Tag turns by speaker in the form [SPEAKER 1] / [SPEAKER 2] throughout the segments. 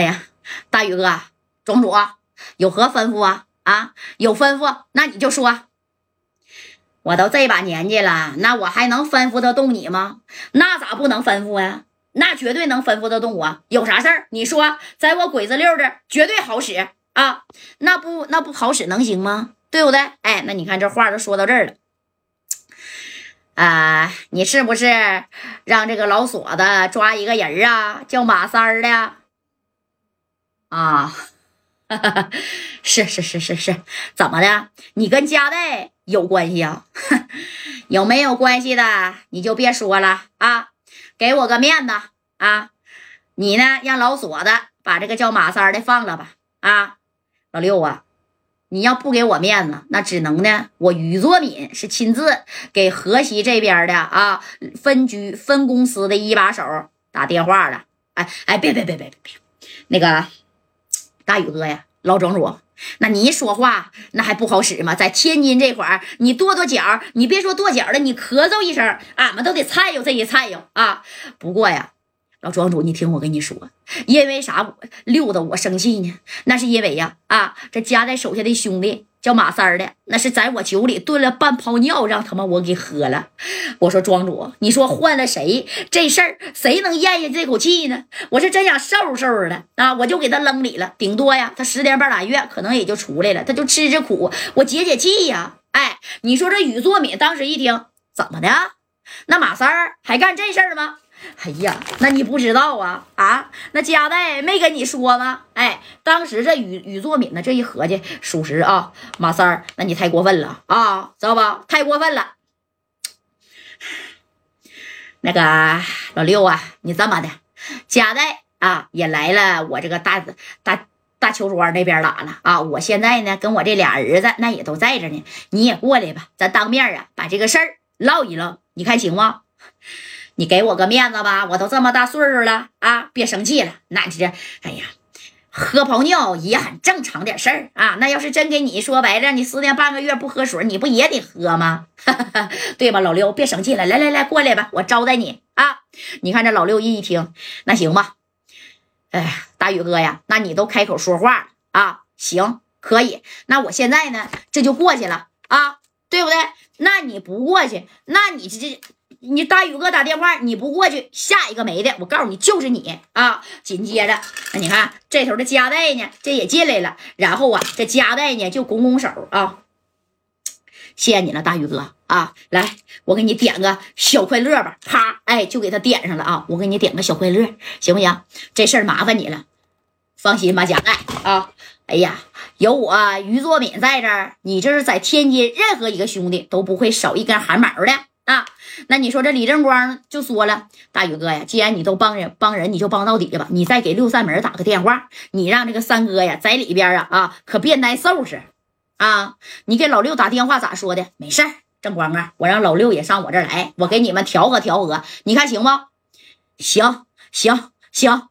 [SPEAKER 1] 哎呀，大宇哥，庄主有何吩咐啊？啊，有吩咐，那你就说。我都这把年纪了，那我还能吩咐得动你吗？那咋不能吩咐呀？那绝对能吩咐得动我。有啥事儿你说，在我鬼子溜这绝对好使啊！那不那不好使能行吗？对不对？哎，那你看这话都说到这儿了。啊，你是不是让这个老锁子抓一个人啊？叫马三儿的啊？是是是是是，怎么的？你跟家代有关系啊？有没有关系的你就别说了啊！给我个面子啊！你呢，让老锁子把这个叫马三的放了吧！啊，老六啊！你要不给我面子，那只能呢。我于作敏是亲自给河西这边的啊分局分公司的一把手打电话了。哎哎，别别别别别别，那个大宇哥呀，老庄主，那你一说话那还不好使吗？在天津这块儿，你跺跺脚，你别说跺脚了，你咳嗽一声，俺们都得颤悠这一颤悠啊。不过呀。老庄主，你听我跟你说，因为啥溜达我生气呢？那是因为呀，啊，这夹在手下的兄弟叫马三儿的，那是在我酒里炖了半泡尿，让他妈我给喝了。我说庄主，你说换了谁，这事儿谁能咽下这口气呢？我是真想收拾收拾的啊，我就给他扔里了，顶多呀，他十天半拉月可能也就出来了，他就吃吃苦，我解解气呀。哎，你说这宇作敏当时一听，怎么的？那马三儿还干这事儿吗？哎呀，那你不知道啊啊！那佳代没跟你说吗？哎，当时这宇宇作敏呢，这一合计，属实啊，马三儿，那你太过分了啊，知道吧？太过分了。那个老六啊，你这么的，佳代啊也来了，我这个大大大邱庄那边打了啊。我现在呢，跟我这俩儿子那也都在这呢，你也过来吧，咱当面啊把这个事儿唠一唠，你看行吗？你给我个面子吧，我都这么大岁数了啊！别生气了，那这，哎呀，喝泡尿也很正常点事儿啊。那要是真给你说白了，你十天半个月不喝水，你不也得喝吗？对吧，老六，别生气了，来来来，过来吧，我招待你啊。你看这老六一听，那行吧。哎，大宇哥呀，那你都开口说话啊？行，可以。那我现在呢，这就过去了啊，对不对？那你不过去，那你这这。你大宇哥打电话，你不过去，下一个没的，我告诉你就是你啊！紧接着，那你看这头的加代呢，这也进来了，然后啊，这加代呢就拱拱手啊，谢谢你了，大宇哥啊！来，我给你点个小快乐吧，啪，哎，就给他点上了啊！我给你点个小快乐，行不行？这事儿麻烦你了，放心吧，加代啊！哎呀，有我于作敏在这儿，你这是在天津，任何一个兄弟都不会少一根汗毛的。啊，那你说这李正光就说了，大宇哥呀，既然你都帮人帮人，你就帮到底吧。你再给六扇门打个电话，你让这个三哥呀在里边啊啊，可别挨收拾啊。你给老六打电话咋说的？没事儿，正光啊，我让老六也上我这儿来，我给你们调和调和，你看行不？行行行。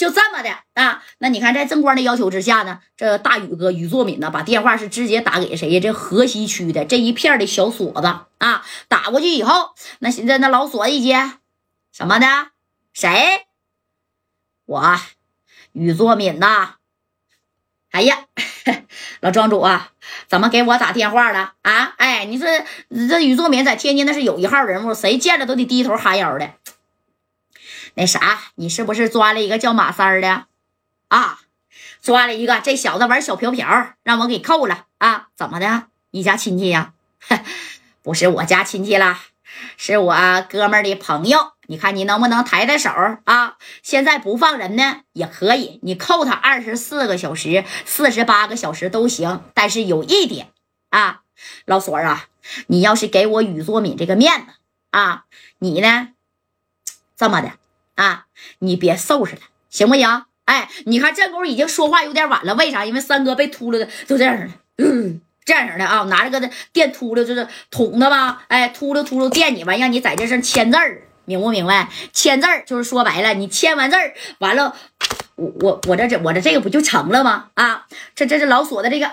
[SPEAKER 1] 就这么的啊？那你看，在正光的要求之下呢，这大宇哥宇作敏呢，把电话是直接打给谁呀？这河西区的这一片的小锁子啊，打过去以后，那现在那老锁子一接，什么的？谁？我宇作敏呐。哎呀，老庄主啊，怎么给我打电话了啊？哎，你说这宇作敏在天津那是有一号人物，谁见了都得低头哈腰的。那啥，你是不是抓了一个叫马三儿的啊？抓了一个，这小子玩小瓢瓢，让我给扣了啊？怎么的？你家亲戚呀？不是我家亲戚啦，是我哥们儿的朋友。你看你能不能抬抬手啊？现在不放人呢也可以，你扣他二十四个小时、四十八个小时都行。但是有一点啊，老锁啊，你要是给我宇作敏这个面子啊，你呢这么的。啊，你别收拾他，行不行？哎，你看这功夫已经说话有点晚了，为啥？因为三哥被秃噜的就这样的，嗯，这样式的啊，拿着个电秃噜就是捅的吧？哎，秃噜秃噜电你完，让你在这上签字儿，明不明白？签字儿就是说白了，你签完字儿完了，我我我这这我这这个不就成了吗？啊，这这是老锁的这个，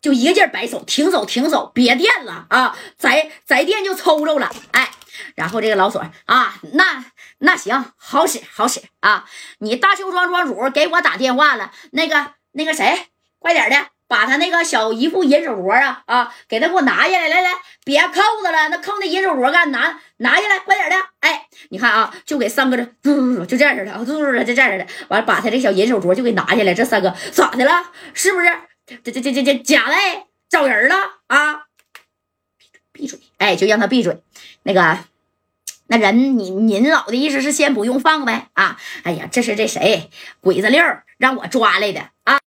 [SPEAKER 1] 就一个劲儿摆手，停手停手，别电了啊！再再电就抽着了，哎。然后这个老锁啊，那那行，好使好使啊！你大邱庄庄主给我打电话了，那个那个谁，快点的，把他那个小姨夫银手镯啊啊，给他给我拿下来，来来，别扣子了，那扣那银手镯干拿拿下来，快点的！哎，你看啊，就给三哥这，就这样式的啊，就这样式的，完了把他这小银手镯就给拿下来，这三哥咋的了？是不是？这这这这这假的找人了啊？闭嘴！哎，就让他闭嘴。那个。那人，你您老的意思是先不用放呗？啊，哎呀，这是这谁鬼子六让我抓来的啊。